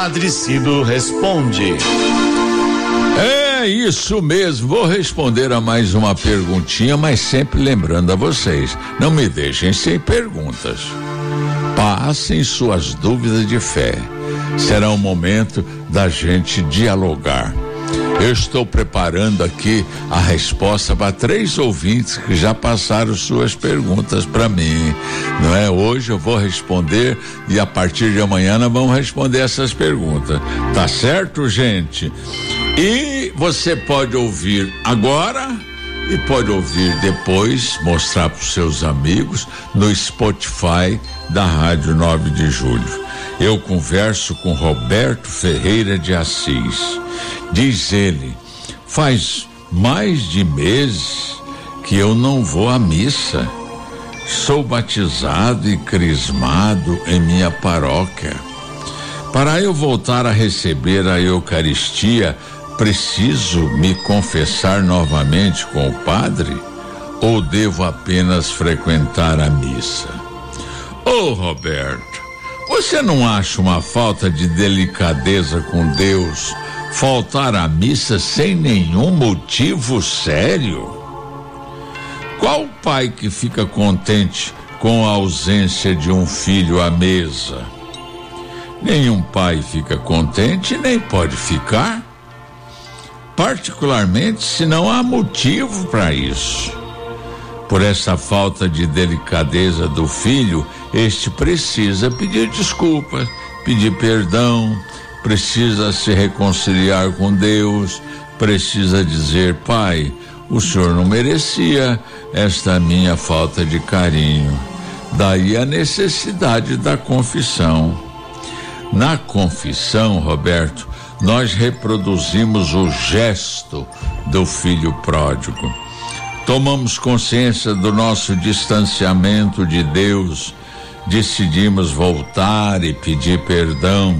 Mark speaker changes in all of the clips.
Speaker 1: Padre Cido responde.
Speaker 2: É isso mesmo, vou responder a mais uma perguntinha, mas sempre lembrando a vocês, não me deixem sem perguntas. Passem suas dúvidas de fé. Será o momento da gente dialogar. Eu estou preparando aqui a resposta para três ouvintes que já passaram suas perguntas para mim. Não é? Hoje eu vou responder e a partir de amanhã nós vamos responder essas perguntas. Tá certo, gente? E você pode ouvir agora e pode ouvir depois, mostrar para os seus amigos no Spotify da Rádio 9 de Julho. Eu converso com Roberto Ferreira de Assis. Diz ele: faz mais de mês que eu não vou à missa. Sou batizado e crismado em minha paróquia. Para eu voltar a receber a Eucaristia, preciso me confessar novamente com o padre ou devo apenas frequentar a missa? Ô oh, Roberto, você não acha uma falta de delicadeza com Deus faltar à missa sem nenhum motivo sério? Qual pai que fica contente com a ausência de um filho à mesa? Nenhum pai fica contente nem pode ficar, particularmente se não há motivo para isso. Por essa falta de delicadeza do filho, este precisa pedir desculpas, pedir perdão, precisa se reconciliar com Deus, precisa dizer: Pai, o senhor não merecia esta minha falta de carinho. Daí a necessidade da confissão. Na confissão, Roberto, nós reproduzimos o gesto do filho pródigo. Tomamos consciência do nosso distanciamento de Deus, decidimos voltar e pedir perdão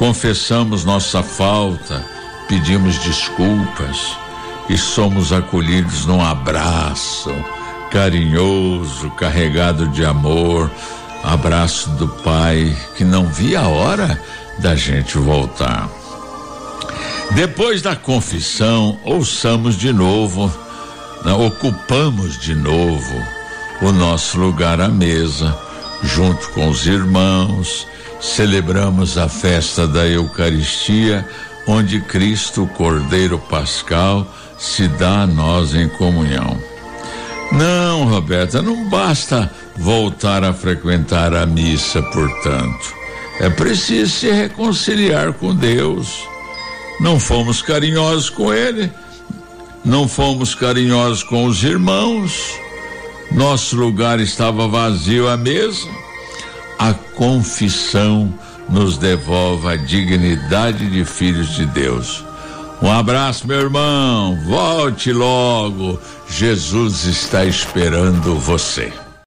Speaker 2: confessamos nossa falta, pedimos desculpas e somos acolhidos num abraço carinhoso, carregado de amor, abraço do Pai que não via a hora da gente voltar. Depois da confissão, ouçamos de novo, né, ocupamos de novo o nosso lugar à mesa, junto com os irmãos, celebramos a festa da Eucaristia, onde Cristo, Cordeiro Pascal, se dá a nós em comunhão. Não, Roberta, não basta voltar a frequentar a missa, portanto. É preciso se reconciliar com Deus. Não fomos carinhosos com Ele, não fomos carinhosos com os irmãos, nosso lugar estava vazio à mesa a confissão nos devolve a dignidade de filhos de Deus. Um abraço, meu irmão. Volte logo. Jesus está esperando você.